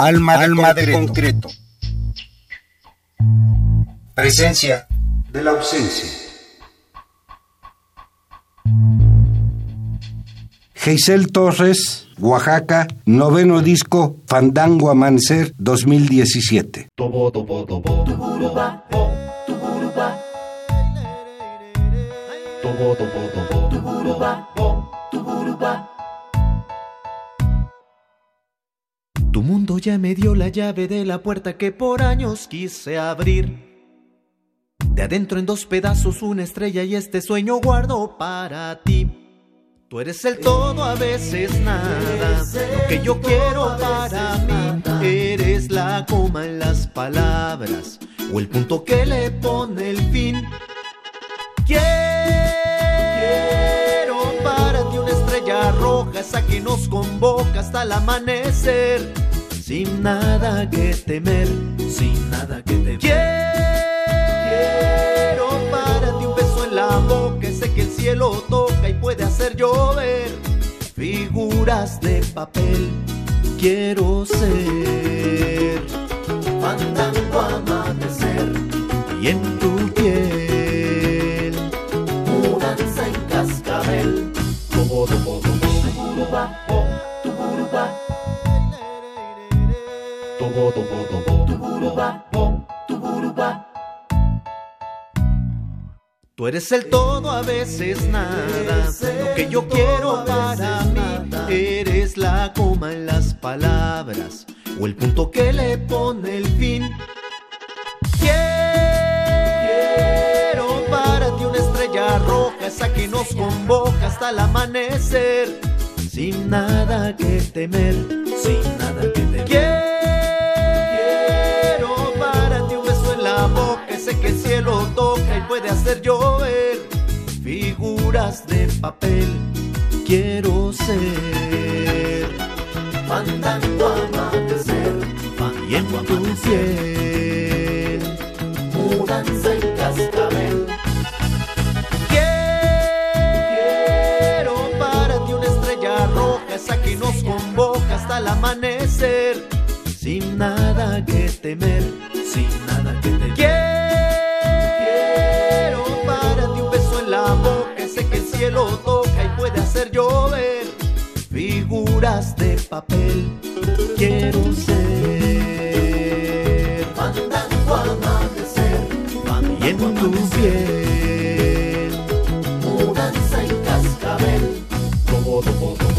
Alma, Alma de concreto. Presencia de la ausencia. Geisel Torres, Oaxaca, noveno disco Fandango Amanecer 2017. Tu mundo ya me dio la llave de la puerta que por años quise abrir. De adentro en dos pedazos una estrella y este sueño guardo para ti. Tú eres el todo, a veces nada. Lo que yo quiero para mí. Eres la coma en las palabras o el punto que le pone el fin. Quiero para ti una estrella roja, esa que nos convoca hasta el amanecer. Sin nada que temer, sin nada que temer. Quiero para ti un beso en la boca, ese que el cielo toca y puede hacer llover. Figuras de papel, quiero ser. Fandango amanecer y en tu piel. Mudanza en cascabel. Todo, todo, turuba, Turuba. Tú eres el todo, a veces nada. Lo que yo quiero para mí. Eres la coma en las palabras o el punto que le pone el fin. Quiero para ti una estrella roja, esa que nos convoca hasta el amanecer. Sin nada que temer, sin nada que temer. Cielo toca y puede hacer llover. Figuras de papel, quiero ser. Fandango amanecer, y en tu piel. Mudanza en cascabel. Quiero para ti una estrella roja, esa que nos convoca hasta el amanecer. Sin nada que temer, sin nada que temer. El cielo toca y puede hacer llover. Figuras de papel, quiero ser. Fandango amanecer, y en tu piel. Mudanza en cascabel. Todo, todo, todo,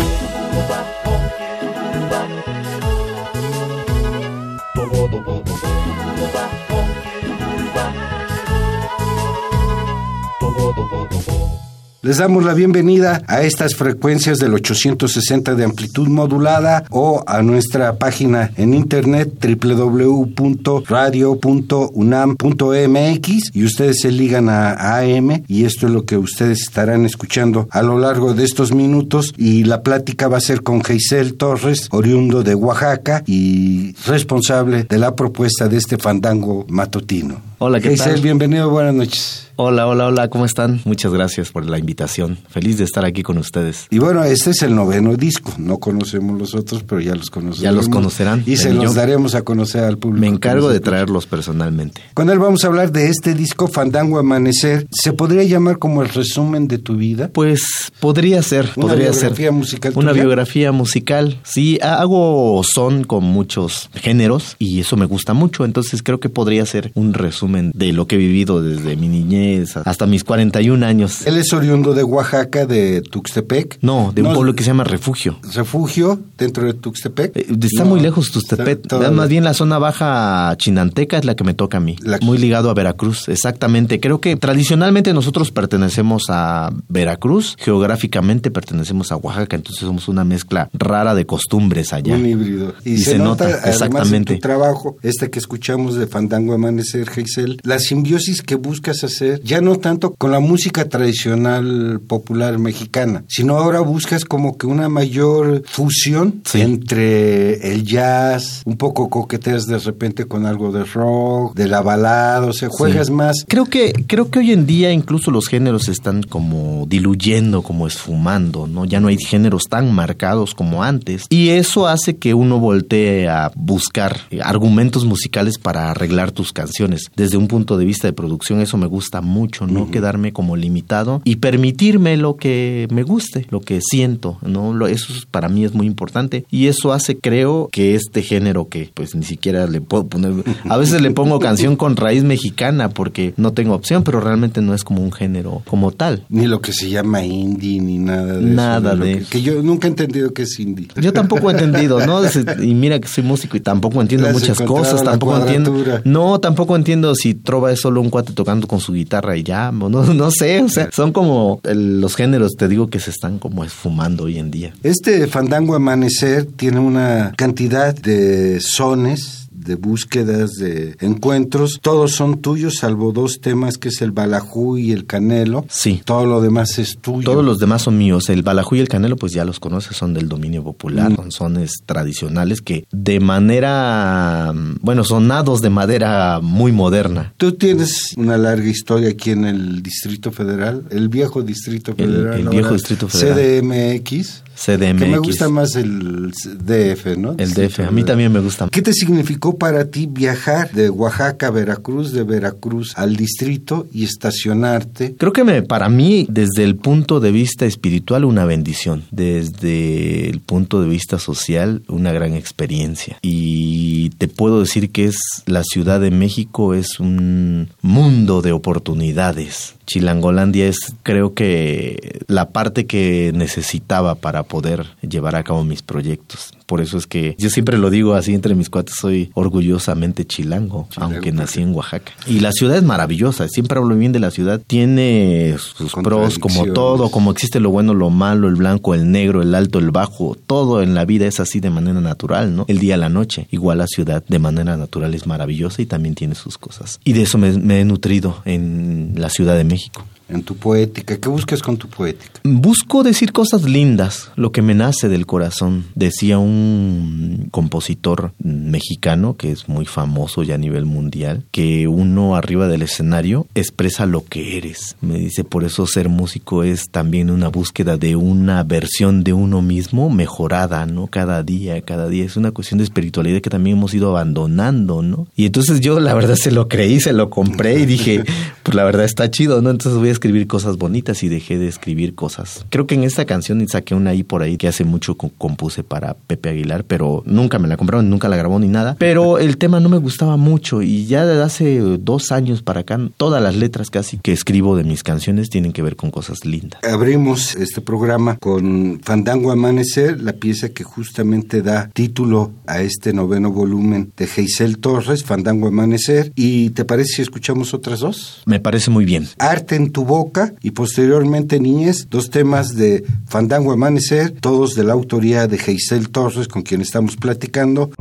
Les damos la bienvenida a estas frecuencias del 860 de amplitud modulada o a nuestra página en internet www.radio.unam.mx y ustedes se ligan a AM y esto es lo que ustedes estarán escuchando a lo largo de estos minutos y la plática va a ser con Geisel Torres, oriundo de Oaxaca y responsable de la propuesta de este fandango matutino. Hola, ¿qué Geisel, tal? bienvenido, buenas noches. Hola, hola, hola, ¿cómo están? Muchas gracias por la invitación. Feliz de estar aquí con ustedes. Y bueno, este es el noveno disco. No conocemos los otros, pero ya los conocemos. Ya los conocerán. Y se los yo daremos a conocer al público. Me encargo de traerlos personalmente. Con él vamos a hablar de este disco, Fandango Amanecer. ¿Se podría llamar como el resumen de tu vida? Pues podría ser, Una podría biografía ser. musical Una tuya. biografía musical. Sí, hago son con muchos géneros y eso me gusta mucho. Entonces creo que podría ser un resumen de lo que he vivido desde mi niñez hasta mis 41 años. Él es oriundo de Oaxaca, de Tuxtepec. No, de un pueblo que se llama Refugio. Refugio dentro de Tuxtepec. Eh, Está No, muy lejos Tustepet. está Más bien la zona baja chinanteca es la que me toca a mí. La- Muy ligado a Veracruz, exactamente. Creo que tradicionalmente nosotros pertenecemos a Veracruz, geográficamente pertenecemos a Oaxaca, entonces somos una mezcla rara de costumbres allá. Un híbrido. Y, Y se, se nota, nota, exactamente. en tu trabajo, este que escuchamos de Fandango Amanecer, Geisel, Geisel, la simbiosis que buscas hacer, ya no tanto con la música tradicional popular mexicana, sino ahora buscas como que una mayor fusión entre el jazz, un poco coqueteas de repente con algo de rock, de la balada, o sea, juegas más. Creo que, creo que hoy en día incluso los géneros están como diluyendo, como esfumando, ¿no? Ya no hay géneros tan marcados como antes. Y eso hace que uno voltee a buscar argumentos musicales para arreglar tus canciones. Desde un punto de vista de producción, eso me gusta mucho, no quedarme como limitado y permitirme lo que me guste, lo que siento, ¿no? Eso para mí es muy importante y eso hace, creo, que este género que pues ni siquiera le puedo poner, a veces le pongo canción con raíz mexicana porque no tengo opción, pero realmente no es como un género como tal. Ni lo que se llama indie, ni nada de nada eso. de que, que, yo nunca he entendido qué es indie. Yo tampoco he entendido, ¿no? Y mira que soy músico y tampoco entiendo muchas cosas, tampoco entiendo. No, tampoco entiendo si trova es solo un cuate tocando con su guitarra y ya, no, no sé, o sea, son como los géneros, te digo, que se están como esfumando hoy en día. Este fandango amanecer tiene una cantidad de sones de búsquedas, de encuentros. Todos son tuyos, salvo dos temas que es el Balajú y el Canelo. Sí. Todo lo demás es tuyo. Todos los demás son míos. El Balajú y el Canelo, pues ya los conoces, son del dominio popular, mm. son sones tradicionales que de manera, bueno, sonados de madera muy moderna. Tú tienes una larga historia aquí en el Distrito Federal, el viejo Distrito Federal. El, viejo Distrito Federal. CDMX. CDMX. Que me gusta más el DF, ¿no? El DF, a mí también me gusta. ¿Qué te significó para ti viajar de Oaxaca a Veracruz, de Veracruz al distrito y estacionarte? Creo que me, para mí, desde el punto de vista espiritual, una bendición. Desde el punto de vista social, una gran experiencia. Y te puedo decir que es la Ciudad de México, es un mundo de oportunidades. Chilangolandia es creo que la parte que necesitaba para poder llevar a cabo mis proyectos. Por eso es que yo siempre lo digo así entre mis cuates, soy orgullosamente chilango, aunque nací en Oaxaca. Y la ciudad es maravillosa, siempre hablo bien de la ciudad. Tiene sus pros como todo, como existe lo bueno, lo malo, el blanco, el negro, el alto, el bajo, todo en la vida es así de manera natural, ¿no? El día a la noche. Igual la ciudad de manera natural es maravillosa y también tiene sus cosas. Y de eso me, me he nutrido en la Ciudad de México en tu poética? ¿Qué buscas con tu poética? Busco decir cosas lindas, lo que me nace del corazón. Decía un compositor mexicano que es muy famoso ya a nivel mundial, que uno arriba del escenario expresa lo que eres. Me dice, por eso ser músico es también una búsqueda de una versión de uno mismo mejorada, ¿no? Cada día, cada día. Es una cuestión de espiritualidad que también hemos ido abandonando, ¿no? Y entonces yo la verdad se lo creí, se lo compré y dije, pues la verdad está chido, ¿no? Entonces voy a escribir cosas bonitas y dejé de escribir cosas. Creo que en esta canción saqué una ahí por ahí que hace mucho compuse para Pepe Aguilar, pero nunca me la compraron, nunca la grabó ni nada. Pero el tema no me gustaba mucho y ya desde hace dos años para acá, todas las letras casi que escribo de mis canciones tienen que ver con cosas lindas. Abrimos este programa con Fandango Amanecer, la pieza que justamente da título a este noveno volumen de Geisel Torres, Fandango Amanecer. ¿Y te parece si escuchamos otras dos? Me parece muy bien. Arte en tu boca y posteriormente Niñez, dos temas de Fandango Amanecer, todos de la autoría de Geisel Torres con quien estamos platicando.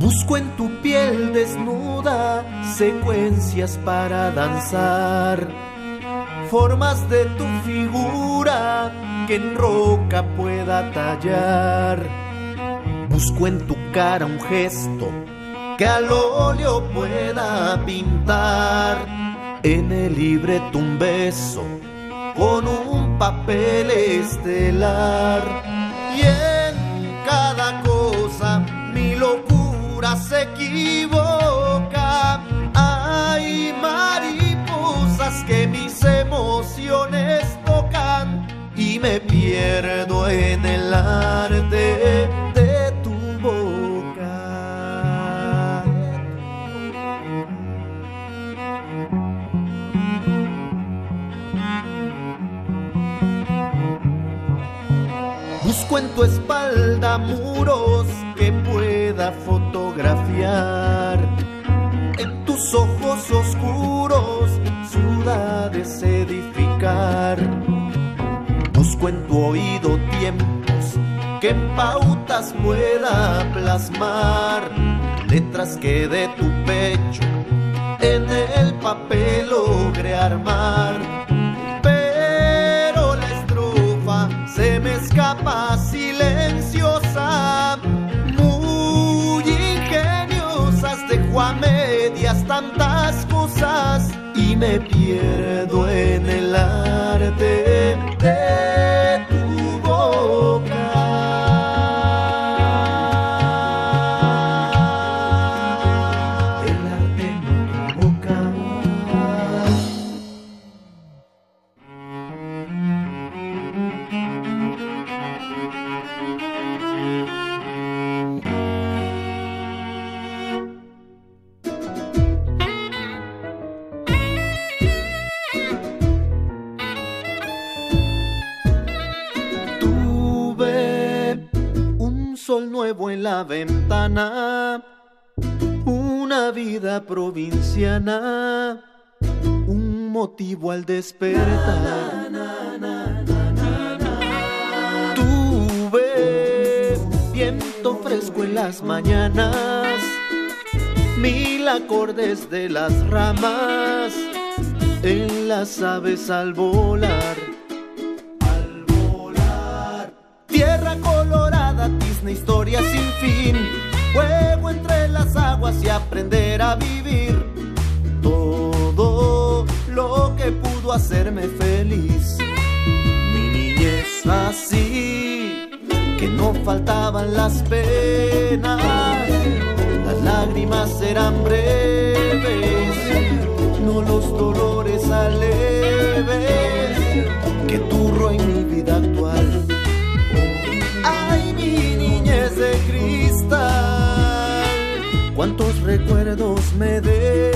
Busco en tu piel desnuda secuencias para danzar formas de tu figura que en roca pueda tallar. Busco en tu cara un gesto que al óleo pueda pintar. En el libreto un beso con un papel estelar. Y en cada cosa mi locura se equivoca. Y me pierdo en el arte de tu boca. Busco en tu espalda muros que pueda fotografiar. En tus ojos oscuros ciudades sedientas que en pautas pueda plasmar letras que de tu pecho en el papel logre armar. Pero la estrofa se me escapa silenciosa, muy ingeniosas, dejo a medias tantas cosas me pierdo en el arte en la ventana, una vida provinciana, un motivo al despertar. Tuve viento fresco en las mañanas, mil acordes de las ramas, en las aves al volar. Colorada historia sin fin, juego entre las aguas y aprender a vivir. Todo lo que pudo hacerme feliz. Mi niñez así, que no faltaban las penas, las lágrimas eran breves, no los dolores aleves que turro en mi ¿Cuántos recuerdos me debes?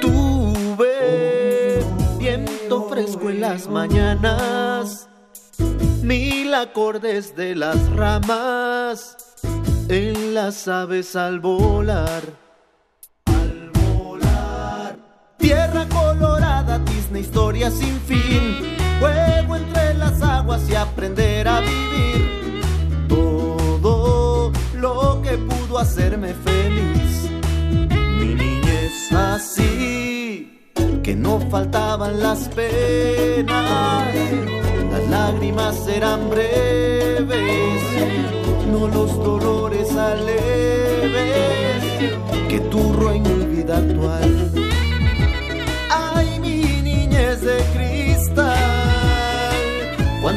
Tuve viento fresco en las mañanas, mil acordes de las ramas en las aves al volar. Colorada, Disney historia sin fin. Juego entre las aguas y aprender a vivir. Todo lo que pudo hacerme feliz. Mi niñez así, que no faltaban las penas. Las lágrimas eran breves no los dolores aleves que turro en mi vida actual.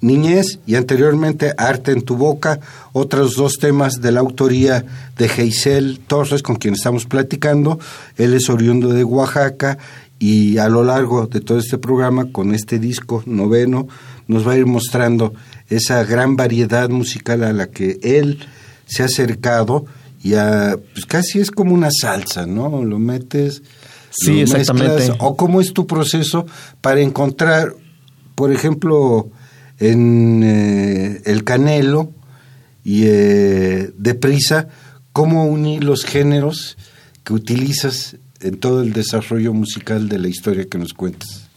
Niñez y anteriormente Arte en tu boca, otros dos temas de la autoría de Geisel Torres, con quien estamos platicando. Él es oriundo de Oaxaca y a lo largo de todo este programa, con este disco noveno, nos va a ir mostrando esa gran variedad musical a la que él se ha acercado y a, pues casi es como una salsa, ¿no? Lo metes. Sí, exactamente. o cómo es tu proceso para encontrar por ejemplo, en eh, El Canelo y eh, Deprisa, cómo unir los géneros que utilizas en todo el desarrollo musical de la historia que nos cuentas.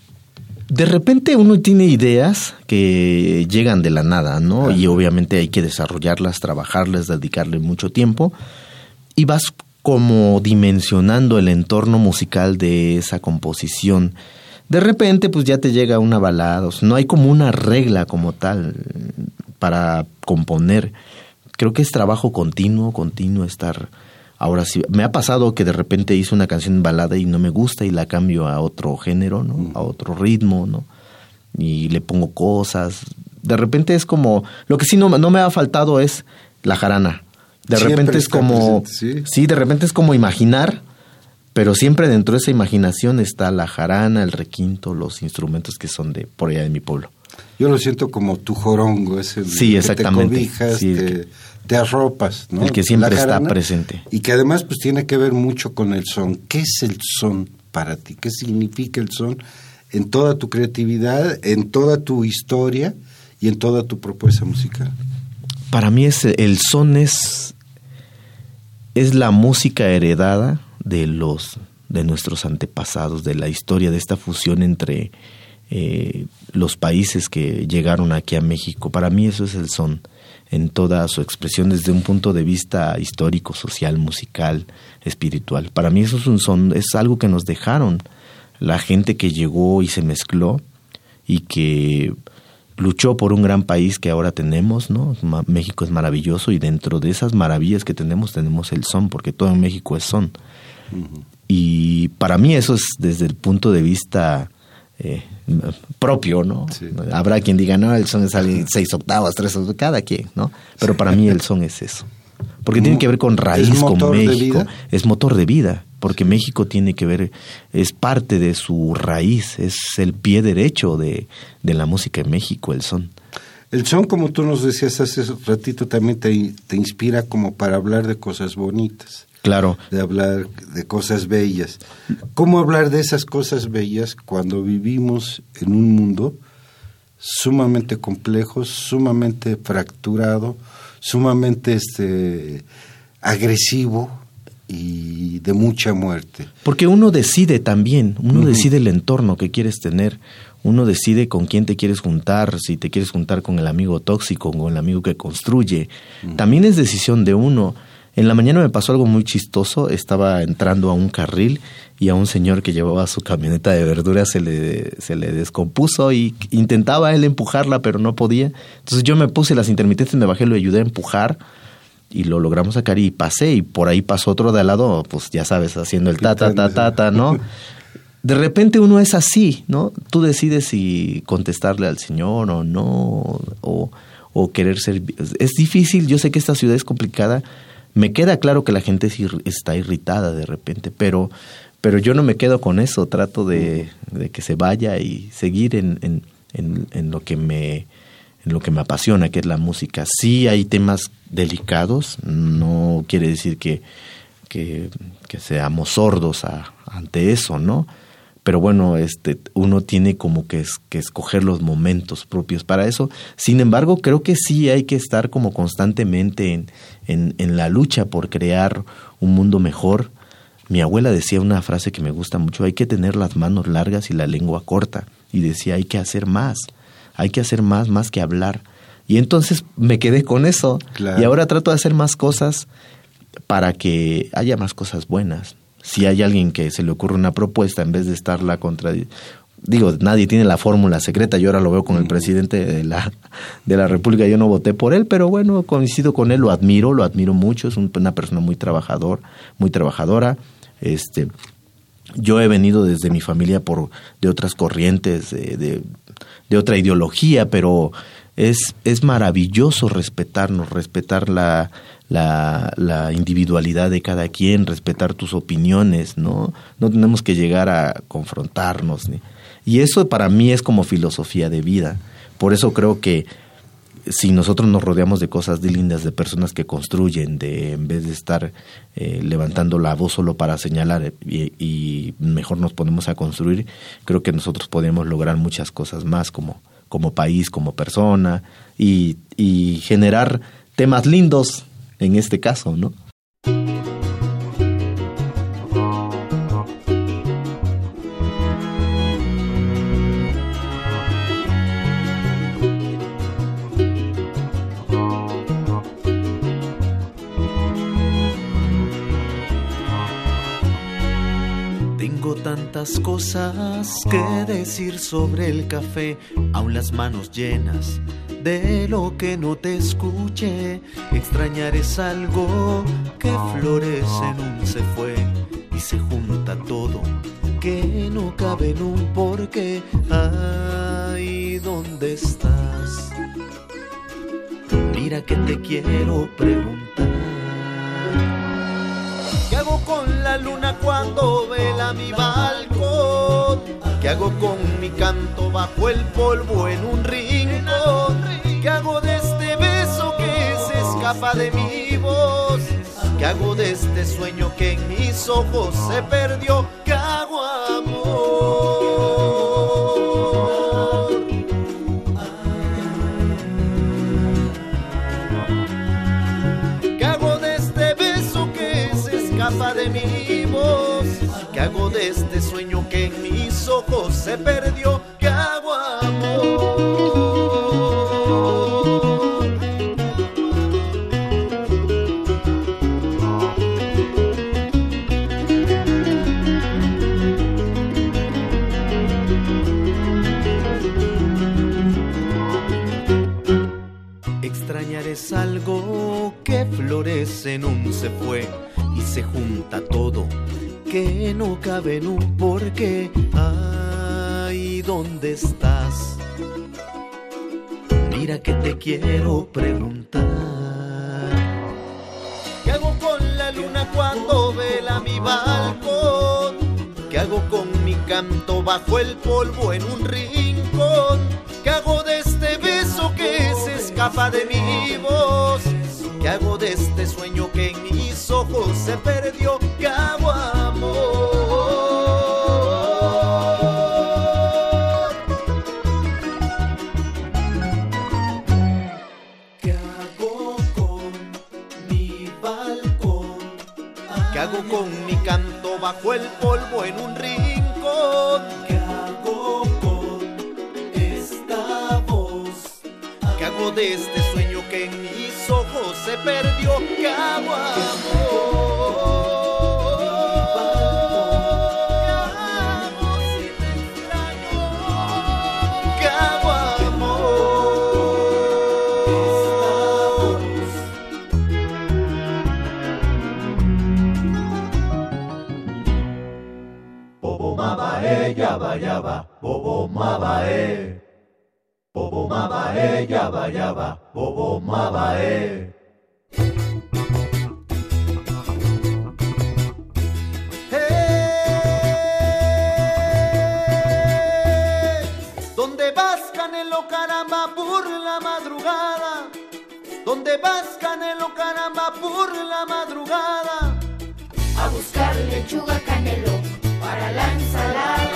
De repente uno tiene ideas que llegan de la nada, ¿no? Y obviamente hay que desarrollarlas, trabajarlas, dedicarle mucho tiempo. Y vas como dimensionando el entorno musical de esa composición de repente pues ya te llega una balada, no hay como una regla como tal para componer. Creo que es trabajo continuo, continuo estar... Ahora sí, me ha pasado que de repente hice una canción balada y no me gusta y la cambio a otro género, ¿no? Mm. A otro ritmo, ¿no? Y le pongo cosas. De repente es como... Lo que sí no, no me ha faltado es la jarana. De repente es como, ¿sí? de repente es como imaginar, pero siempre dentro de esa imaginación está la jarana, el requinto, los instrumentos que son de por allá de mi pueblo. Yo lo siento como tu jorongo, ese sí, exactamente. te cobijas, te, arropas, ¿no? El que siempre está presente. Y que además pues tiene que ver mucho con el son. ¿Qué es el son para ti? ¿Qué significa el son en toda tu creatividad, en toda tu historia y en toda tu propuesta musical? Para mí es el son es es la música heredada de los de nuestros antepasados, de la historia de esta fusión entre eh, los países que llegaron aquí a México. Para mí eso es el son en toda su expresión desde un punto de vista histórico, social, musical, espiritual. Para mí eso es un son, es algo que nos dejaron la gente que llegó y se mezcló y que luchó por un gran país que ahora tenemos, ¿no? México es maravilloso y dentro de esas maravillas que tenemos tenemos el son, porque todo en México es son. Y para mí eso es desde el punto de vista eh, propio, ¿no? Habrá quien diga, no, el son es seis octavas, tres octavas, cada quien, ¿no? Pero para mí el son es eso. Porque tiene que ver con raíz, con México. Es motor de vida, porque México tiene que ver, es parte de su raíz, es el pie derecho de, de la música en México, el son. El son, como tú nos decías hace ratito, también te, te inspira como para hablar de cosas bonitas. Claro. De hablar de cosas bellas. ¿Cómo hablar de esas cosas bellas cuando vivimos en un mundo sumamente complejo, sumamente fracturado, sumamente este agresivo y de mucha muerte? Porque uno decide también, uno decide el entorno que quieres tener, uno decide con quién te quieres juntar, si te quieres juntar con el amigo tóxico, con el amigo que construye. También es decisión de uno en la mañana me pasó algo muy chistoso. Estaba entrando a un carril y a un señor que llevaba su camioneta de verduras se le, se le descompuso y intentaba él empujarla, pero no podía. Entonces yo me puse las intermitentes, me bajé, lo ayudé a empujar y lo logramos sacar y pasé y por ahí pasó otro de al lado, pues ya sabes, haciendo el ta, ta, ta, ta, ta, ¿no? De repente uno es así, ¿no? Tú decides si contestarle al señor o no, o, o querer ser... Es difícil, yo sé que esta ciudad es complicada, me queda claro que la gente está irritada de repente, pero, pero yo no me quedo con eso, trato de, que se vaya y seguir en, en, en, lo que me en lo que me apasiona, que es la música. Sí hay temas delicados, no quiere decir que, que, seamos sordos ante eso, ¿no? Pero bueno, este, uno tiene como que, que escoger los momentos propios para eso. Sin embargo, creo que sí hay que estar como constantemente en, en, en la lucha por crear un mundo mejor. Mi abuela decía una frase que me gusta mucho, hay que tener las manos largas y la lengua corta. Y decía, hay que hacer más, hay que hacer más, más que hablar. Y entonces me quedé con eso. Y ahora trato de hacer más cosas para que haya más cosas buenas si hay alguien que se le ocurre una propuesta en vez de estarla contra digo, nadie tiene la fórmula secreta, yo ahora lo veo con el presidente de la, de la República, yo no voté por él, pero bueno, coincido con él, lo admiro, lo admiro mucho, es una persona muy trabajador, muy trabajadora, este yo he venido desde mi familia por de otras corrientes, de, de, otra ideología, pero es, es maravilloso respetarnos, respetar la, la, individualidad de cada quien, respetar tus opiniones, ¿no? No tenemos que llegar a confrontarnos. Y eso para mí es como filosofía de vida. Por eso creo que si nosotros nos rodeamos de cosas lindas, de personas que construyen, de en vez de estar eh, levantando la voz solo para señalar y, mejor nos ponemos a construir, creo que nosotros podemos lograr muchas cosas más como, como país, como persona y generar temas lindos en este caso, ¿no? Tengo tantas cosas que decir sobre el café, aún las manos llenas de lo que no te escuche. Extrañar es algo que florece en un se fue y se junta todo, que no cabe en un porqué. Ay, ¿dónde estás? Mira que te quiero preguntar. hago con la luna cuando vela mi balcón? ¿Qué hago con mi canto bajo el polvo en un rincón? ¿Qué hago de este beso que se escapa de mi voz? ¿Qué hago de este sueño que en mis ojos se perdió? ¿Qué hago amor? De sueño que en mis ojos se perdió? ¿Qué hago amor? Extrañar es algo que florece en un se fue y se junta todo, que no cabe en un porqué. Ay, ¿dónde estás? Mira que te quiero preguntar. ¿Qué hago con la luna cuando vela mi balcón? ¿Qué hago con mi canto bajo el polvo en un rincón? ¿Qué hago de este beso que se escapa de mi voz? ¿Qué hago de este sueño que en mis ojos se perdió? El polvo en un rincón? ¿Qué hago con esta voz? ¿Qué hago de este sueño que en mis ojos se perdió? ¿Qué hago amor? Yaba yaba, bobo mabae. Bobo mabae, yaba yaba, bobo mabae. ¡Hey! ¿Dónde vas, Canelo, caramba, por la madrugada? ¿Dónde vas, Canelo, caramba, por la madrugada? A buscar lechuga canelo para la ensalada.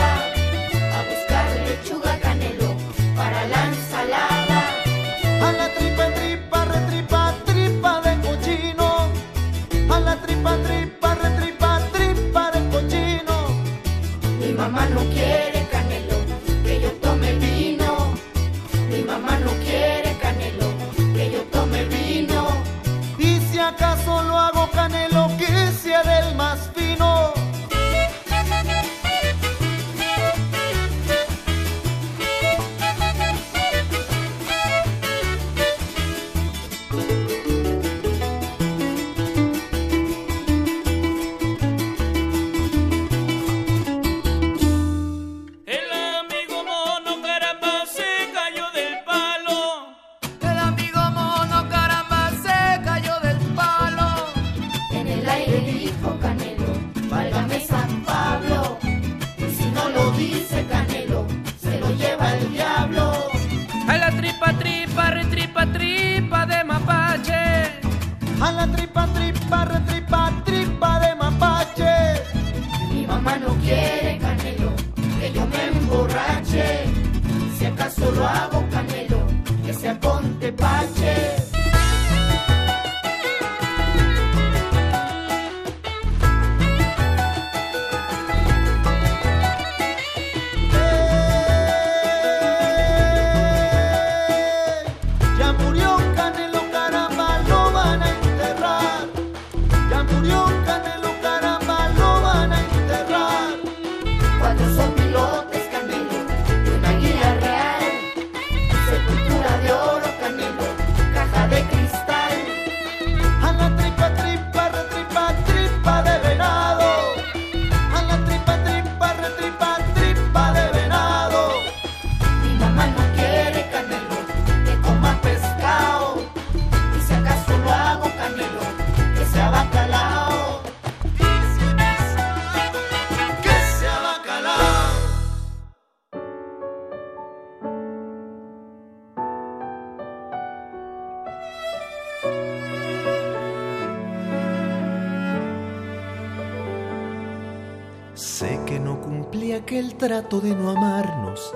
Cumplí aquel trato de no amarnos,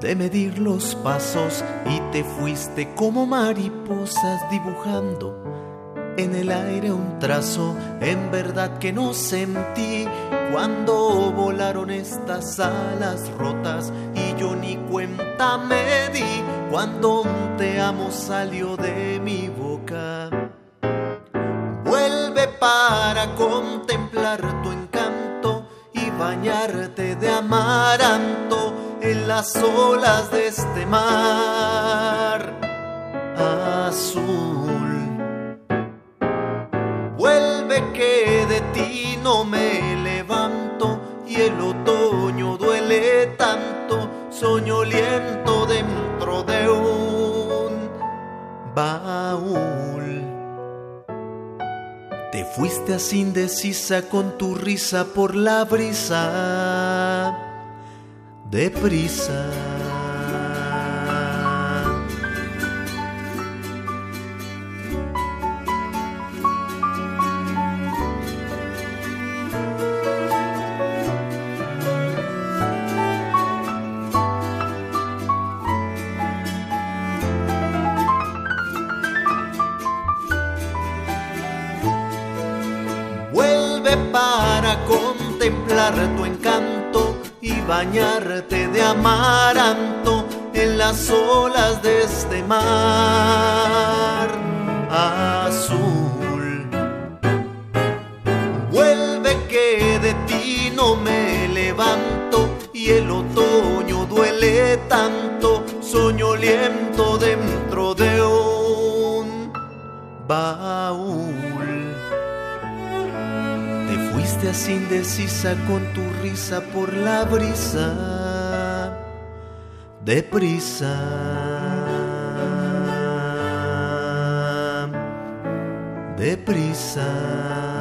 de medir los pasos y te fuiste como mariposas dibujando en el aire un trazo, en verdad que no sentí cuando volaron estas alas rotas y yo ni cuenta me di cuando un te amo salió de mi boca. Vuelve para contemplar tu en las olas de este mar azul. Vuelve que de ti no me levanto y el otoño duele tanto, soñoliento dentro de un baúl. Te fuiste así indecisa con tu risa por la brisa, deprisa. Vuelve para contemplar tu encanto y bañarte de amaranto en las olas de este mar azul. Vuelve que de ti no me levanto y el otoño duele tanto, soñoliento dentro de un baúl. Te fuiste así indecisa con tu risa por la brisa, deprisa. Deprisa.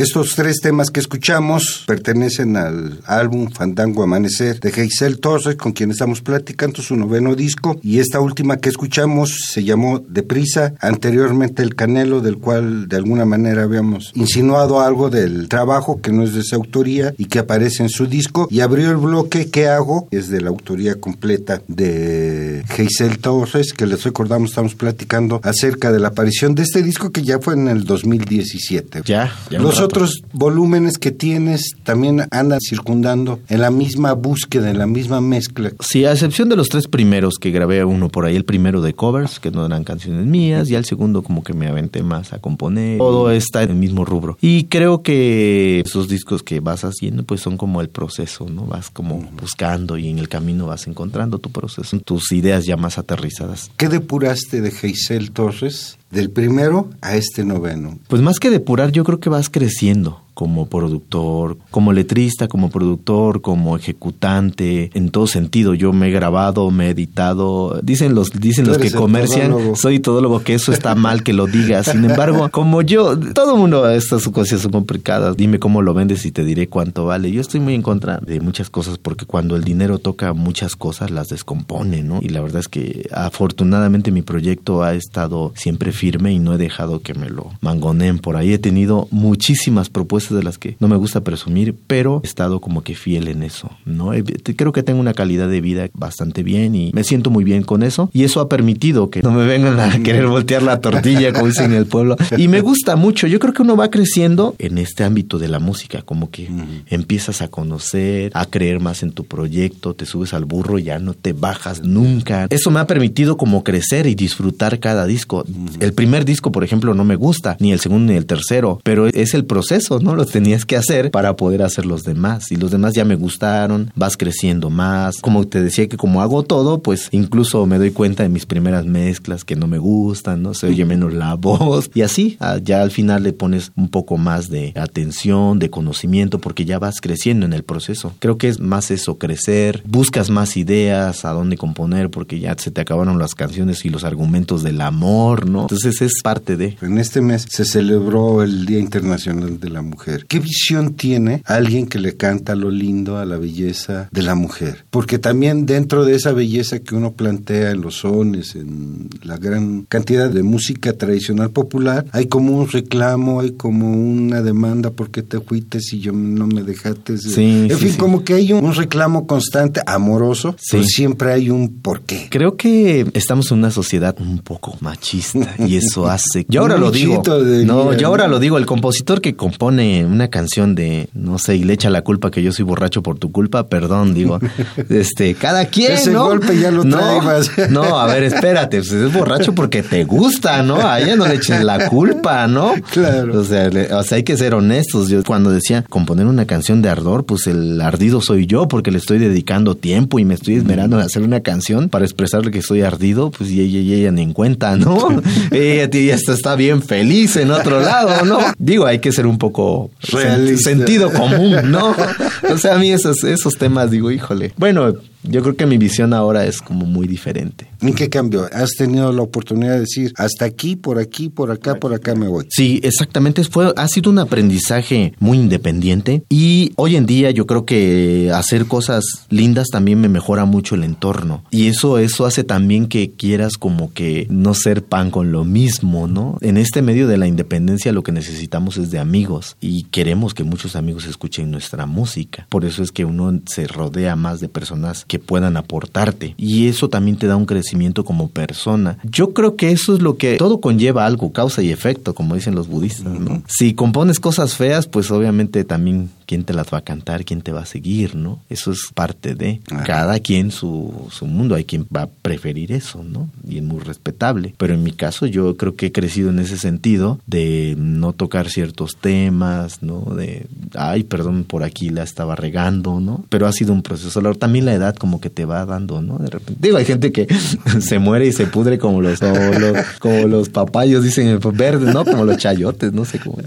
Estos tres temas que escuchamos pertenecen al álbum Fandango Amanecer de Geisel Torres, con quien estamos platicando su noveno disco. Y esta última que escuchamos se llamó Deprisa, anteriormente El Canelo, del cual de alguna manera habíamos insinuado algo del trabajo que no es de su autoría y que aparece en su disco. Y abrió el bloque ¿Qué hago? Es de la autoría completa de Geisel Torres, que les recordamos, estamos platicando acerca de la aparición de este disco que ya fue en el 2017. Ya, ya Los. Otros volúmenes que tienes también andan circundando en la misma búsqueda, en la misma mezcla. Sí, a excepción de los tres primeros que grabé uno por ahí, el primero de covers, que no eran canciones mías, y al segundo como que me aventé más a componer. Todo está en el mismo rubro. Y creo que esos discos que vas haciendo pues son como el proceso, ¿no? Vas como buscando y en el camino vas encontrando tu proceso, tus ideas ya más aterrizadas. ¿Qué depuraste de Geisel Torres del primero a este noveno? Pues más que depurar, yo creo que vas creciendo como productor, como letrista, como productor, como ejecutante, en todo sentido. Yo me he grabado, me he editado. Dicen los, dicen los que comercian, todólogo. soy todólogo, que eso está mal que lo digas. Sin embargo, como yo, todo el mundo, estas cosas son complicadas. Dime cómo lo vendes y te diré cuánto vale. Yo estoy muy en contra de muchas cosas porque cuando el dinero toca muchas cosas, las descompone, ¿no? Y la verdad es que afortunadamente mi proyecto ha estado siempre firme y no he dejado que me lo mangoneen por ahí. He tenido muchísimas propuestas de las que no me gusta presumir, pero he estado como que fiel en eso, ¿no? Te- Creo que tengo una calidad de vida bastante bien y me siento muy bien con eso y eso ha permitido que no me vengan a querer voltear la tortilla, como dicen en el pueblo. Y me gusta mucho. Yo creo que uno va creciendo en este ámbito de la música, como que empiezas a conocer, a creer más en tu proyecto, te subes al burro y ya no te bajas nunca. Eso me ha permitido como crecer y disfrutar cada disco. El primer disco, por ejemplo, no me gusta, ni el segundo ni el tercero, pero es el proceso, ¿no? Lo tenías que hacer para poder hacer los demás. Y los demás ya me gustaron, vas creciendo más. Como te decía que como hago todo, pues incluso me doy cuenta de mis primeras mezclas que no me gustan, ¿no? Se oye menos la voz. Y así, ah, ya al final le pones un poco más de atención, de conocimiento, porque ya vas creciendo en el proceso. Creo que es más eso, crecer, buscas más ideas, a dónde componer, porque ya se te acabaron las canciones y los argumentos del amor, ¿no? Entonces es parte de... En este mes se celebró el Día Internacional de la Mujer. Mujer. ¿Qué visión tiene alguien que le canta lo lindo a la belleza de la mujer? Porque también dentro de esa belleza que uno plantea en los sones, en la gran cantidad de música tradicional popular, hay como un reclamo, hay como una demanda porque te fuiste y yo no me dejaste. Sí, en sí, fin, sí. como que hay un, un reclamo constante, amoroso, pero siempre hay un porqué. Creo que estamos en una sociedad un poco machista y eso hace. Yo ahora lo digo. De No, yo ahora lo digo. El compositor que compone una canción de, no sé, y le echa la culpa que yo soy borracho por tu culpa, perdón, digo. Este, cada quien, Ese ¿no? golpe ya lo no. No, a ver, espérate, pues es borracho porque te gusta, ¿no? A ella no le eches la culpa, ¿no? Claro. O sea, le- o sea, hay que ser honestos. Yo cuando decía componer una canción de ardor, pues el ardido soy yo porque le estoy dedicando tiempo y me estoy esmerando en hacer una canción para expresarle que estoy ardido, pues y ella, y ella ni en cuenta, ¿no? ella está, está bien feliz en otro lado, ¿no? Digo, hay que ser un poco Realista. sentido común, ¿no? O sea, a mí esos, esos temas digo, híjole. Bueno, yo creo que mi visión ahora es como muy diferente. ¿En qué cambio? ¿Has tenido la oportunidad de decir hasta aquí, por aquí, por acá, por acá me voy? Sí, exactamente. Fue, ha sido un aprendizaje muy independiente y hoy en día yo creo que hacer cosas lindas también me mejora mucho el entorno. Y eso, eso hace también que quieras como que no ser pan con lo mismo, ¿no? En este medio de la independencia lo que necesitamos es de amigos y queremos que muchos amigos escuchen nuestra música. Por eso es que uno se rodea más de personas que puedan aportarte y eso también te da un crecimiento como persona. Yo creo que eso es lo que todo conlleva algo, causa y efecto, como dicen los budistas, ¿no? Si compones cosas feas, pues obviamente también quién te las va a cantar, quién te va a seguir, ¿no? Eso es parte de Ajá. cada quien su, su mundo, hay quien va a preferir eso, ¿no? Y es muy respetable. Pero en mi caso yo creo que he crecido en ese sentido de no tocar ciertos temas, ¿no? De, ay, perdón, por aquí la estaba regando, ¿no? Pero ha sido un proceso. También la edad como que te va dando, ¿no? De repente. Digo, hay gente que se muere y se pudre como los, como los, como los papayos, dicen verdes, ¿no? Como los chayotes, no sé cómo.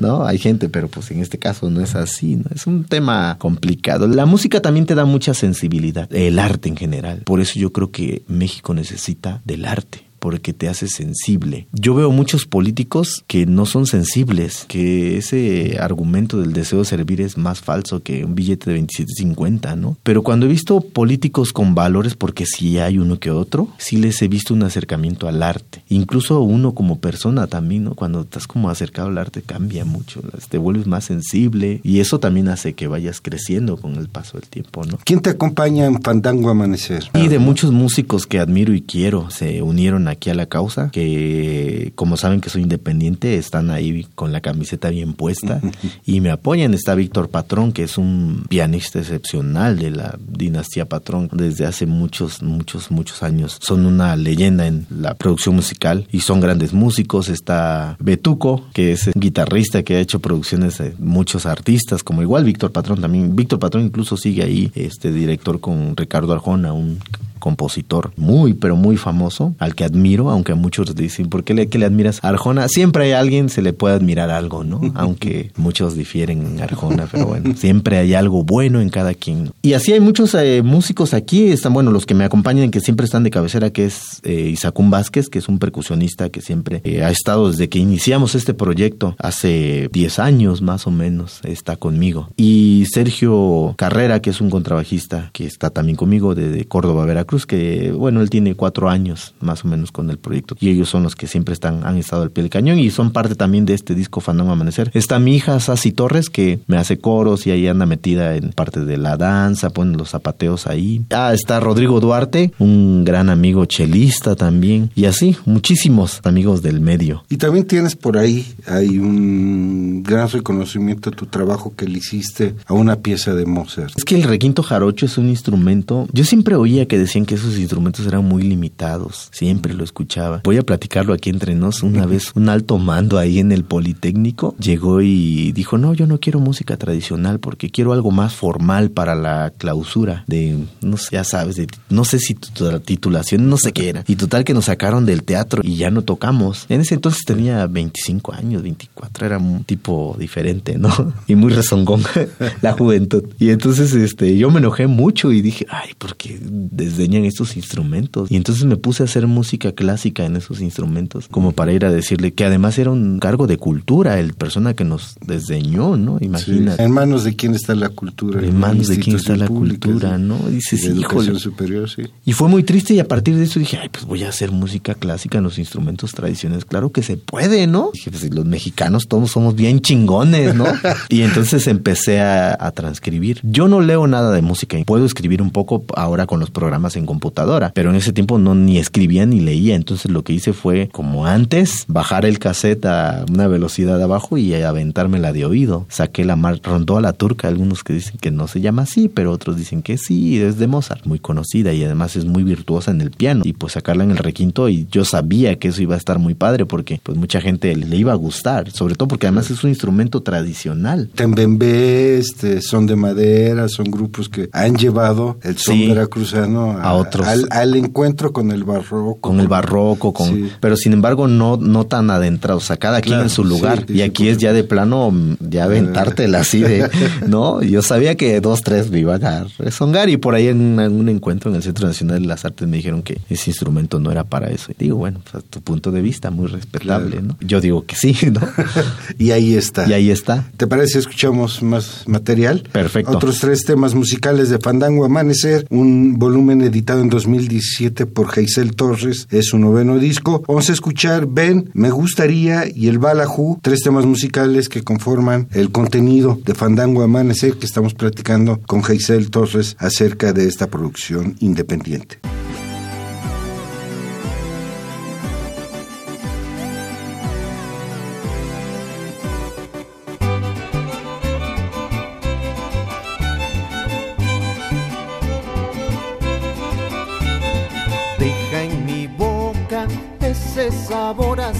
¿No? Hay gente, pero pues en este caso no es así, ¿no? Es un tema complicado. La música también te da mucha sensibilidad, el arte en general. Por eso yo creo que México necesita del arte porque te hace sensible. Yo veo muchos políticos que no son sensibles, que ese argumento del deseo de servir es más falso que un billete de 27.50, ¿no? Pero cuando he visto políticos con valores, porque sí hay uno que otro, sí les he visto un acercamiento al arte. Incluso uno como persona también, ¿no? Cuando estás como acercado al arte cambia mucho, te vuelves más sensible y eso también hace que vayas creciendo con el paso del tiempo, ¿no? ¿Quién te acompaña en Fandango Amanecer? Y de muchos músicos que admiro y quiero se unieron aquí a la causa, que como saben que soy independiente, están ahí con la camiseta bien puesta y me apoyan. Está Víctor Patrón, que es un pianista excepcional de la dinastía Patrón desde hace muchos, muchos, muchos años. Son una leyenda en la producción musical y son grandes músicos. Está Betuco, que es un guitarrista que ha hecho producciones de muchos artistas, como igual Víctor Patrón también. Víctor Patrón incluso sigue ahí, este director con Ricardo Arjona, un compositor muy, pero muy famoso, al que admiro, aunque muchos dicen, ¿por qué le, que le admiras a Arjona? Siempre hay alguien, se le puede admirar algo, ¿no? Aunque muchos difieren en Arjona, pero bueno, siempre hay algo bueno en cada quien. Y así hay muchos eh, músicos aquí, están, bueno, los que me acompañan, que siempre están de cabecera, que es eh, Isacún Vázquez, que es un percusionista que siempre eh, ha estado desde que iniciamos este proyecto, hace 10 años más o menos, está conmigo. Y Sergio Carrera, que es un contrabajista, que está también conmigo de, de Córdoba, Veracruz, que bueno, él tiene cuatro años más o menos con el proyecto y ellos son los que siempre están, han estado al pie del cañón y son parte también de este disco Fandango Amanecer. Está mi hija Sassy Torres que me hace coros y ahí anda metida en parte de la danza, ponen los zapateos ahí. Ah, está Rodrigo Duarte, un gran amigo chelista también y así, muchísimos amigos del medio. Y también tienes por ahí, hay un gran reconocimiento a tu trabajo que le hiciste a una pieza de Mozart. Es que el requinto jarocho es un instrumento. Yo siempre oía que decían que esos instrumentos eran muy limitados. Siempre lo escuchaba. Voy a platicarlo aquí entre nos. Una vez un alto mando ahí en el Politécnico llegó y dijo, no, yo no quiero música tradicional porque quiero algo más formal para la clausura de, no sé, ya sabes, de, no sé si tu titulación, no sé qué era. Y total que nos sacaron del teatro y ya no tocamos. En ese entonces tenía 25 años, 24, era un tipo diferente, ¿no? Y muy rezongón la juventud. Y entonces este, yo me enojé mucho y dije, ay, porque desde tenían estos instrumentos. Y entonces me puse a hacer música clásica en esos instrumentos, como para ir a decirle que además era un cargo de cultura, el persona que nos desdeñó, ¿no? Imagina. Sí. En manos de quién está la cultura. En manos de quién está la cultura. ¿no? Dices, de híjole. superior, sí. Y fue muy triste y a partir de eso dije, ay, pues voy a hacer música clásica en los instrumentos tradicionales. Claro que se puede, ¿no? Dije, pues los mexicanos todos somos bien chingones, ¿no? y entonces empecé a, a transcribir. Yo no leo nada de música puedo escribir un poco ahora con los programas en computadora, pero en ese tiempo no ni escribía ni leía. Entonces lo que hice fue, como antes, bajar el cassette a una velocidad abajo y aventármela de oído. Saqué la mar rondó a la turca, algunos que dicen que no se llama así, pero otros dicen que sí, es de Mozart, muy conocida y además es muy virtuosa en el piano. Y pues sacarla en el requinto y yo sabía que eso iba a estar muy padre porque pues mucha gente le iba a gustar, sobre todo porque además es un instrumento tradicional. Tembembé, este, son de madera, son grupos que han llevado el son Sí. veracruzano a, A otros. Al, al encuentro con el barroco. con el barroco, con, Sí. pero sin embargo no, no tan adentrado, o sea, cada quien en su lugar. sí, y aquí es ya de plano, mm, ya aventártela así de, ¿no? Yo sabía que dos, tres me iban a rezongar y por ahí en algún encuentro en el Centro Nacional de las Artes me dijeron que ese instrumento no era para eso. Y digo, bueno, pues a tu punto de vista, muy respetable, Claro. ¿no? Yo digo que sí, ¿no? y ahí está. y ahí está. ¿Te parece si escuchamos más material? Perfecto. Otros tres temas musicales de Fandango Amanecer, un volumen editado en 2017 por Geisel Torres, es su noveno disco. Vamos a escuchar Ven, Me Gustaría y El Balajú, tres temas musicales que conforman el contenido de Fandango Amanecer que estamos platicando con Geisel Torres acerca de esta producción independiente.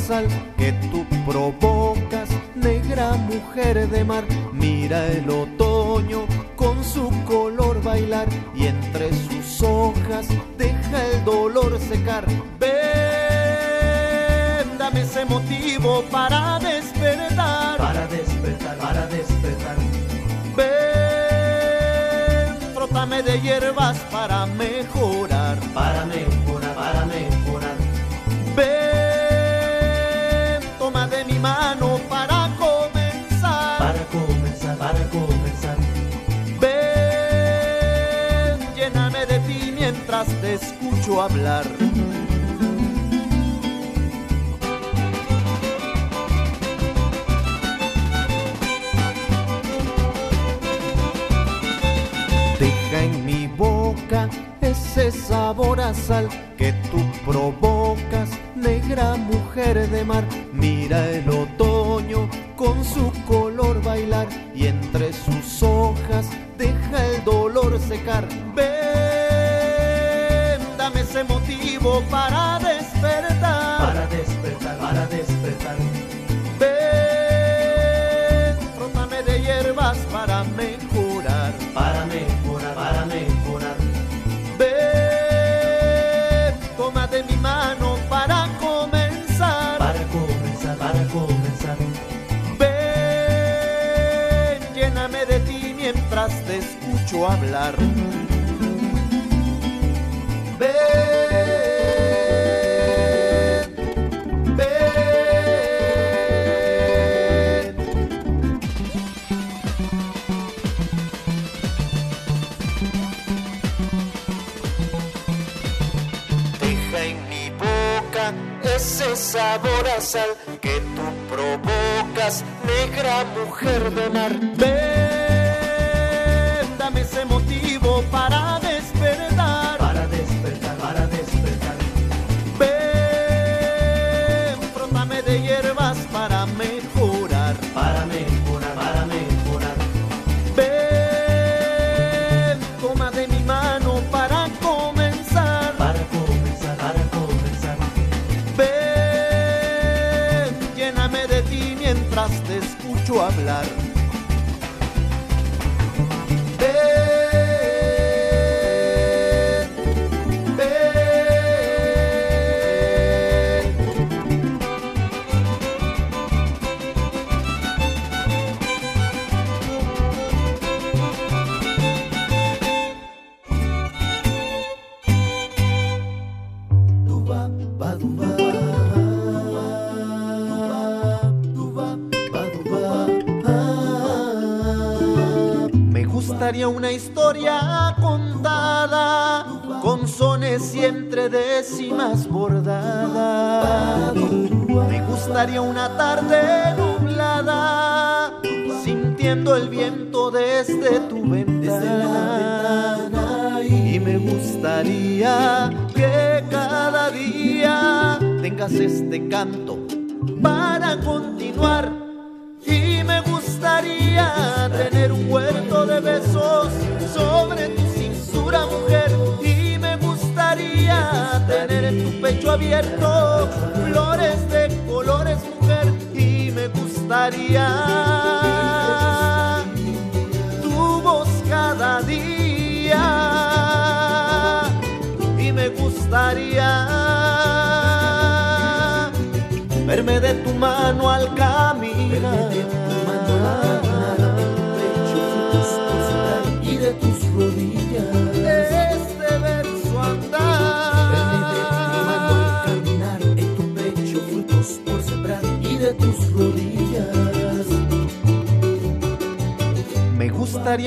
Sal que tú provocas, negra mujer de mar. Mira el otoño con su color bailar y entre sus hojas deja el dolor secar. Ven, dame ese motivo para despertar. Para despertar, para despertar. Ven, frótame de hierbas para mejorar. Para mejorar, escucho hablar. Deja en mi boca ese sabor a sal que tú provocas, negra mujer de mar. Mira el otoño con su color bailar y entre sus hojas deja el dolor secar. Dame ese motivo para despertar. Para despertar, para despertar. Ven, frótame de hierbas para mejorar. Para mejorar, para mejorar. Ven, toma de mi mano para comenzar. Para comenzar, para comenzar. Ven, lléname de ti mientras te escucho hablar. Ven, sabor a sal que tú provocas, negra mujer de mar. Ven, dame ese motivo para despertar. Una historia contada con sones y entre décimas bordadas. Me gustaría una tarde nublada sintiendo el viento desde tu ventana. Y me gustaría que cada día tengas este canto para continuar. Gustaría tener un huerto de besos sobre tu cintura, mujer. Y me gustaría tener en tu pecho abierto flores de colores, mujer. Y me gustaría tu voz cada día. Y me gustaría verme de tu mano al caminar.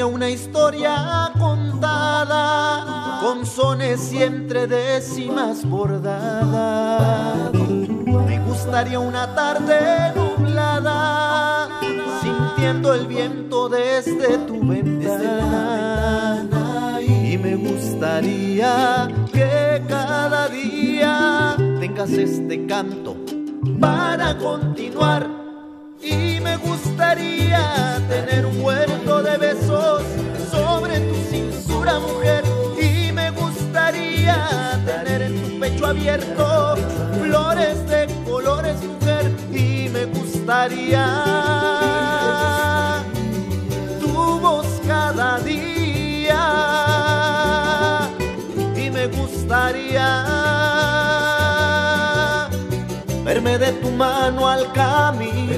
Una historia contada con sones y entre décimas bordadas. Me gustaría una tarde nublada sintiendo el viento desde tu ventana. Y me gustaría que cada día tengas este canto para continuar. Y me gustaría tener un huerto de besos sobre tu cintura, mujer. Y me gustaría tener en tu pecho abierto flores de colores, mujer. Y me gustaría de tu mano al caminar.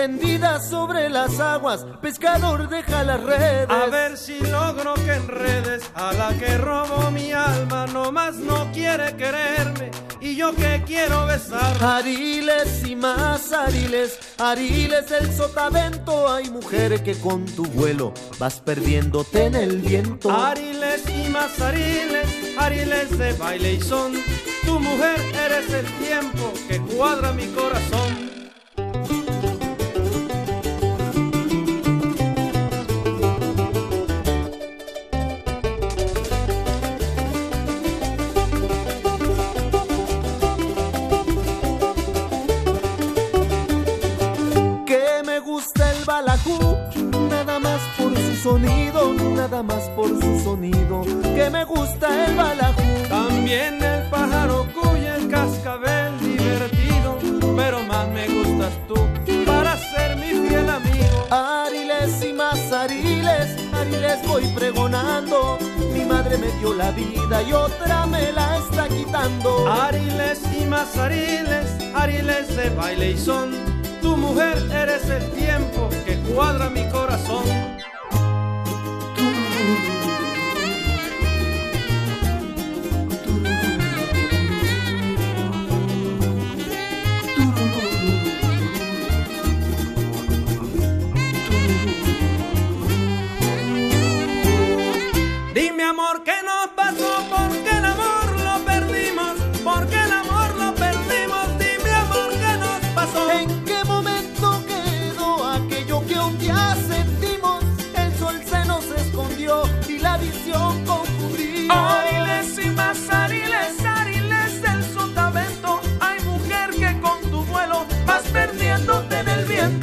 Aguas, tendidas sobre las aguas. Pescador deja las redes. A ver si logro que enredes a la que robó mi alma, nomás no quiere quererme y yo que quiero besar. Ariles y más ariles, ariles del sotavento. Hay mujer que con tu vuelo vas perdiéndote en el viento. Ariles y más ariles, ariles de baile y son. Tu mujer eres el tiempo que cuadra mi corazón. Gusta el balajú. También el pájaro cuya el cascabel divertido, pero más me gustas tú para ser mi fiel amigo. Ariles y más ariles, ariles voy pregonando, mi madre me dio la vida y otra me la está quitando. Ariles y más ariles, ariles de baile y son. Tu mujer eres el tiempo que cuadra mi corazón.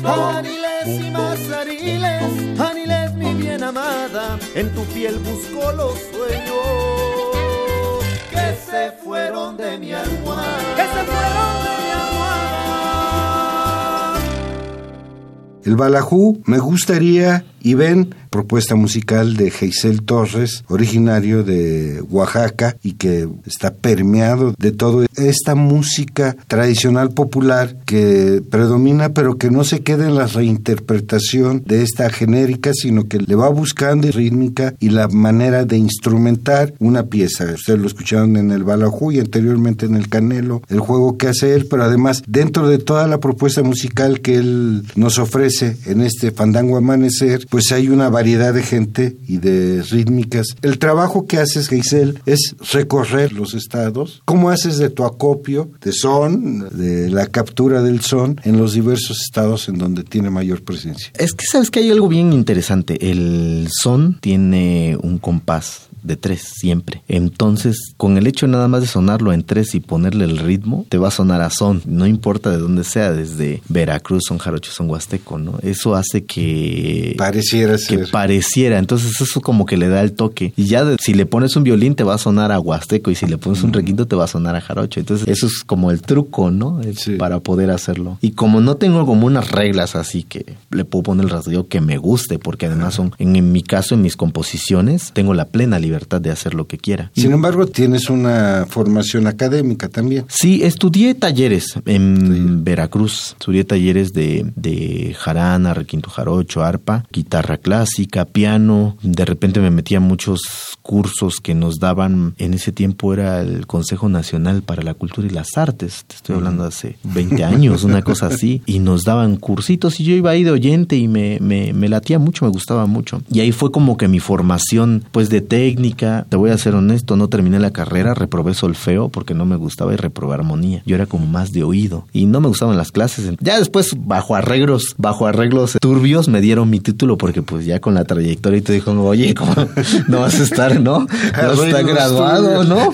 Ariles y mazariles, aniles mi bien amada, en tu piel busco los sueños que se fueron de mi almohada. Que se fueron de mi almohada. El Balajú me gustaría y ven propuesta musical de Geisel Torres, originario de Oaxaca y que está permeado de toda esta música tradicional popular que predomina pero que no se queda en la reinterpretación de esta genérica sino que le va buscando rítmica y la manera de instrumentar una pieza. Ustedes lo escucharon en el Balajú y anteriormente en el Canelo, el juego que hace él, pero además dentro de toda la propuesta musical que él nos ofrece en este Fandango Amanecer, pues hay una variedad de gente y de rítmicas. El trabajo que haces, Geisel, es recorrer los estados. ¿Cómo haces de tu acopio de son, de la captura del son en los diversos estados en donde tiene mayor presencia? Es que sabes que hay algo bien interesante. El son tiene un compás de tres siempre. Entonces, con el hecho nada más de sonarlo en tres y ponerle el ritmo, te va a sonar a son, no importa de dónde sea, desde Veracruz, son jarocho, son huasteco, ¿no? Eso hace que pareciera que ser. pareciera, entonces eso como que le da el toque. Y ya de- si le pones un violín te va a sonar a huasteco y si le pones un requinto te va a sonar a jarocho. Entonces, eso es como el truco, ¿no? Sí. Para poder hacerlo. Y como no tengo como unas reglas así que le puedo poner el rasgueo que me guste, porque además son, en, en mi caso, en mis composiciones, tengo la plena libertad de hacer lo que quiera. Sin embargo, tienes una formación académica también. Sí, estudié talleres en Veracruz. Estudié talleres de, de jarana, requinto jarocho, arpa, guitarra clásica, piano. De repente me metí a muchos cursos que nos daban, en ese tiempo era el Consejo Nacional para la Cultura y las Artes. Te estoy hablando de hace 20 años, una cosa así. Y nos daban cursitos y yo iba ahí de oyente y me, me, me latía mucho, me gustaba mucho. Y ahí fue como que mi formación, pues de técnica. Te voy a ser honesto, no terminé la carrera, reprobé solfeo porque no me gustaba y reprobé armonía. Yo era como más de oído y no me gustaban las clases. Ya después, bajo arreglos, bajo arreglos turbios, me dieron mi título porque pues ya con la trayectoria y te dijo, oye, ¿cómo no vas a estar, no? No vas a estar Arreglos graduado, ¿no?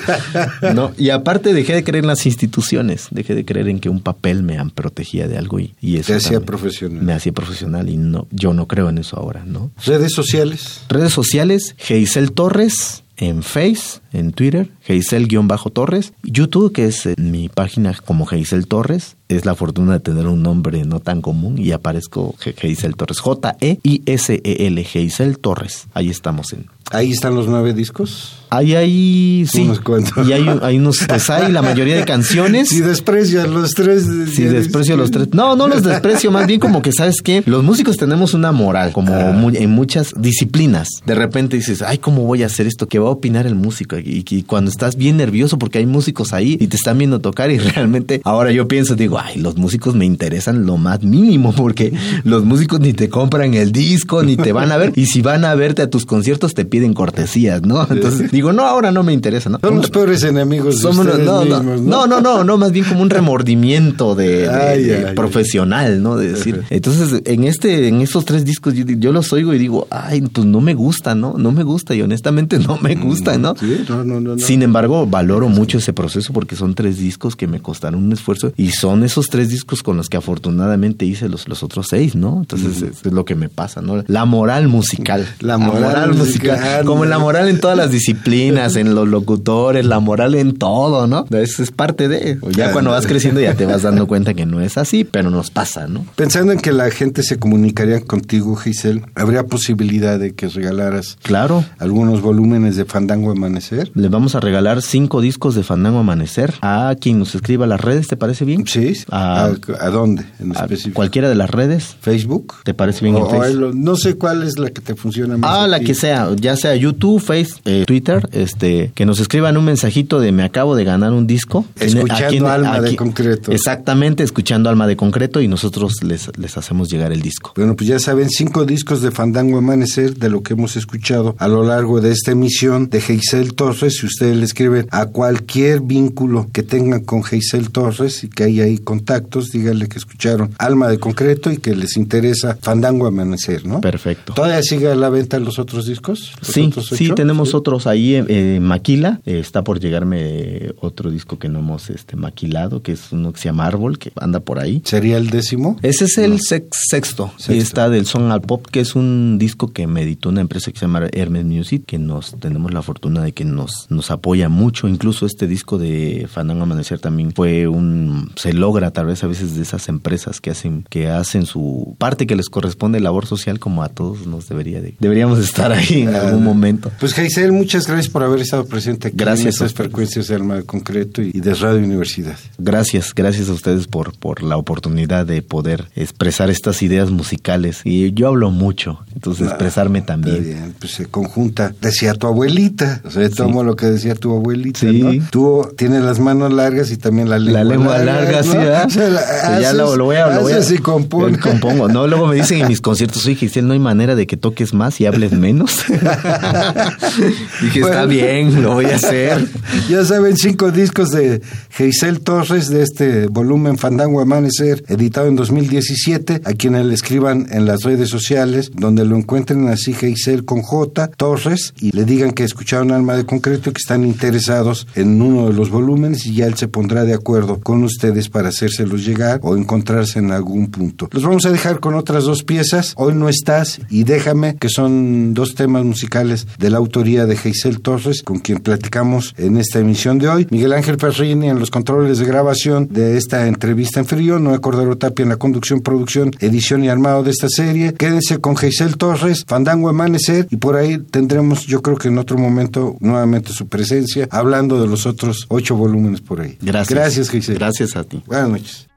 No, y aparte dejé de creer en las instituciones, dejé de creer en que un papel me protegía de algo y, y eso Te hacía profesional. Me hacía profesional y no, yo no creo en eso ahora, ¿no? Redes sociales. Redes sociales, Geisel Torres en Face, en Twitter, Geisel-Torres, YouTube, que es mi página como Geisel Torres, es la fortuna de tener un nombre no tan común y aparezco Ge- Geisel Torres, J-E-I-S-E-L, Geisel Torres, ahí estamos en... Ahí están los nueve discos. Ahí hay, sí, Unos cuantos. y hay, hay unos, pues hay la mayoría de canciones. Si desprecias los tres. Si desprecio los tres. No, no los desprecio, más bien como que, ¿sabes qué? Los músicos tenemos una moral, como mu- en muchas disciplinas. De repente dices, ay, ¿cómo voy a hacer esto? ¿Qué va a opinar el músico? Y, y cuando estás bien nervioso porque hay músicos ahí y te están viendo tocar y realmente ahora yo pienso, digo, ay, los músicos me interesan lo más mínimo porque los músicos ni te compran el disco, ni te van a ver. Y si van a verte a tus conciertos te piden cortesías, ¿no? Entonces digo, no, ahora no me interesa, ¿no? Son los peores enemigos de Somos- ustedes no, no, mismos, no, no, no, no, más bien como un remordimiento de, de- Ay, de ay, ay. profesional, ¿no? De decir. Entonces, en este, en estos tres discos, yo, yo los oigo y digo, ay, pues no me gusta, ¿no? No me gusta y honestamente no me gusta, ¿no? Sí, no, no, no. Sin embargo, valoro mucho ese proceso porque son tres discos que me costaron un esfuerzo y son esos tres discos con los que afortunadamente hice los, los otros seis, ¿no? Entonces, es, es lo que me pasa, ¿no? La moral musical. La moral musical. Como la moral en todas las disciplinas, en los locutores, la moral en todo, ¿no? Es, es parte de. Ya cuando vas creciendo ya te vas dando cuenta que no es así, pero nos pasa, ¿no? Pensando en que la gente se comunicaría contigo, Giselle, ¿habría posibilidad de que regalaras Claro. algunos volúmenes de Fandango Amanecer? Le vamos a regalar cinco discos de Fandango Amanecer a quien nos escriba a las redes, ¿te parece bien? Sí. A- ¿A, a dónde en A específico? cualquiera de las redes. ¿Facebook? ¿Te parece bien O- en no sé cuál es la que te funciona más. Ah, la que sea, ya sea YouTube, Face, eh, Twitter, este, que nos escriban un mensajito de me acabo de ganar un disco. Escuchando Aquí Alma de Concreto. Exactamente, escuchando Alma de Concreto y nosotros les, les hacemos llegar el disco. Bueno, pues ya saben, cinco discos de Fandango Amanecer de lo que hemos escuchado a lo largo de esta emisión de Geisel Torres. Si ustedes le escriben a cualquier vínculo que tengan con Geisel Torres y que haya ahí contactos, díganle que escucharon Alma de Concreto y que les interesa Fandango Amanecer, ¿no? Perfecto. ¿Todavía sigue a la venta los otros discos? Sí, otros sí, tenemos Sí. otros ahí en eh, Maquila. Eh, está por llegarme otro disco que no hemos este, maquilado, que es uno que se llama Árbol, que anda por ahí. ¿Sería el décimo? Ese es el sex- sexto. Sexto. Y está del Son al Pop, que es un disco que me editó una empresa que se llama Hermes Music, que nos tenemos la fortuna de que nos, nos apoya mucho. Incluso este disco de Fandango Amanecer también fue un... Se logra tal vez a veces de esas empresas que hacen, que hacen su parte que les corresponde labor social como a todos nos debería de... Deberíamos estar ahí en algún momento. Pues Geisel, muchas gracias por haber estado presente aquí Gracias en estas frecuencias de Alma de Concreto y de Radio Universidad. Gracias, gracias a ustedes por, por la oportunidad de poder expresar estas ideas musicales. Y yo hablo mucho, entonces expresarme Está también. bien, pues se conjunta. Decía tu abuelita, o sea, tomo lo que decía tu abuelita, Sí. ¿no? Tú tienes las manos largas y también la lengua La lengua larga, ¿no? sí, ¿verdad? O sea, la- ya lo, lo voy a, lo voy a- y compongo. No, luego me dicen en mis conciertos, oye, Giselle, no hay manera de que toques más y hables menos. Dije, está Bueno. bien, lo voy a hacer. Ya saben, cinco discos de Geisel Torres de este volumen Fandango Amanecer, editado en 2017, a quienes le escriban en las redes sociales, donde lo encuentren así Geisel con J, Torres, y le digan que escucharon Alma de Concreto y que están interesados en uno de los volúmenes y ya él se pondrá de acuerdo con ustedes para hacérselos llegar o encontrarse en algún punto. Los vamos a dejar con otras dos piezas, Hoy no estás y Déjame, que son dos temas musicales de la autoría de Geisel Torres, con quien platicamos en esta emisión de hoy. Miguel Ángel Perrini en los controles de grabación de esta entrevista en frío, Noé Cordero Tapia en la conducción, producción, edición y armado de esta serie. Quédense con Geisel Torres, Fandango Amanecer, y por ahí tendremos, yo creo que en otro momento, nuevamente su presencia, hablando de los otros ocho volúmenes por ahí. Gracias. Gracias, Geisel. Gracias a ti. Buenas noches.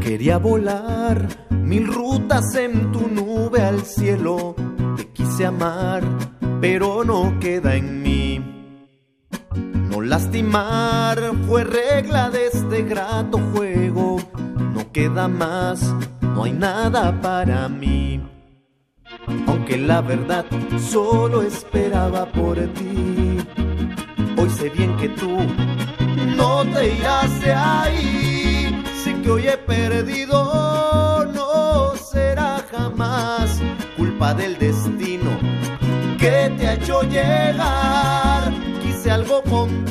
Quería volar mil rutas en tu nube al cielo. Te quise amar, pero no queda en mí. No lastimar fue regla de este grato juego. No queda más, no hay nada para mí. Aunque la verdad solo esperaba por ti. Hoy sé bien que tú no te irás de ahí. Sé que hoy he perdido, jamás culpa del destino que te ha hecho llegar. Quise algo contigo,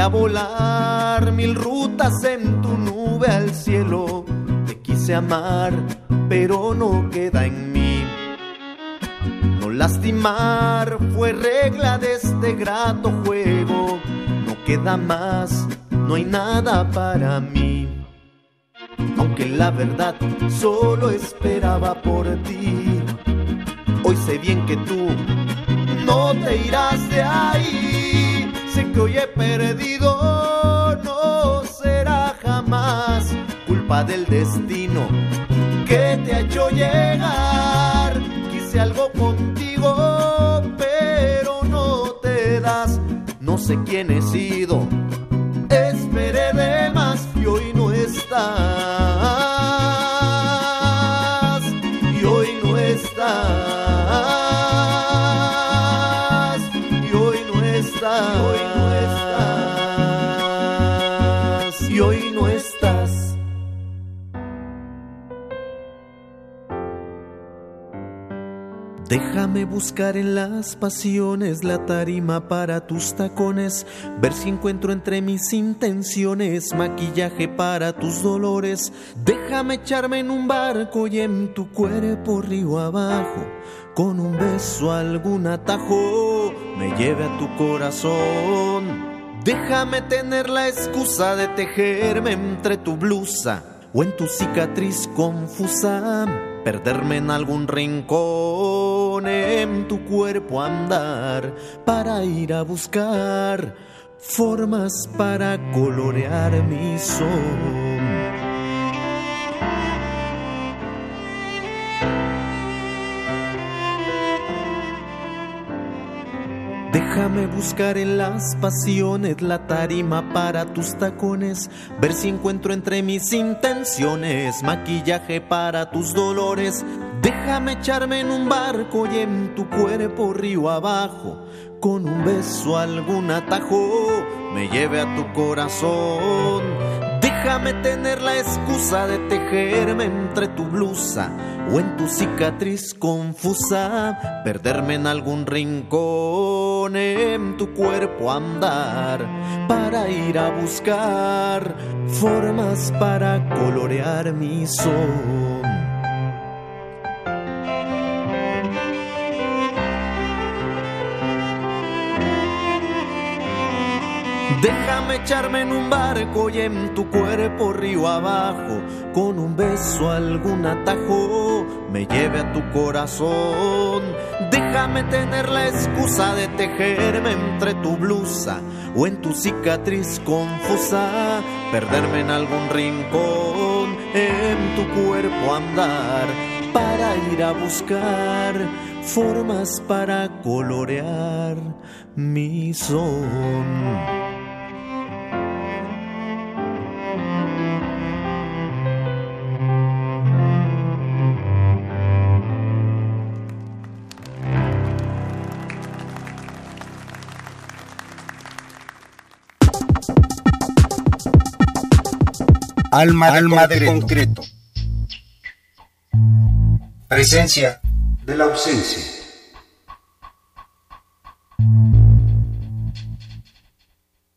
Quería volar mil rutas en tu nube al cielo. Te quise amar, pero no queda en mí. No lastimar fue regla de este grato juego. No queda más, no hay nada para mí. Aunque la verdad solo esperaba por ti. Hoy sé bien que tú no te irás de ahí. Que hoy he perdido, no será jamás culpa del destino que te ha hecho llegar. Quise algo contigo, pero no te das. No sé quién he sido, Déjame buscar en las pasiones la tarima para tus tacones, ver si encuentro entre mis intenciones maquillaje para tus dolores. Déjame echarme en un barco y en tu cuerpo río abajo, con un beso algún atajo me lleve a tu corazón. Déjame tener la excusa de tejerme entre tu blusa o en tu cicatriz confusa, perderme en algún rincón, en tu cuerpo andar para ir a buscar formas para colorear mi son. Déjame buscar en las pasiones la tarima para tus tacones, ver si encuentro entre mis intenciones maquillaje para tus dolores. Déjame echarme en un barco y en tu cuerpo río abajo, con un beso algún atajo me lleve a tu corazón. Déjame tener la excusa de tejerme entre tu blusa o en tu cicatriz confusa, perderme en algún rincón, en tu cuerpo andar, para ir a buscar formas para colorear mi son. Déjame echarme en un barco y en tu cuerpo río abajo, con un beso algún atajo me lleve a tu corazón. Déjame tener la excusa de tejerme entre tu blusa o en tu cicatriz confusa, perderme en algún rincón, en tu cuerpo andar para ir a buscar formas para colorear mi son. Alma, Alma de, concreto. Presencia de la ausencia.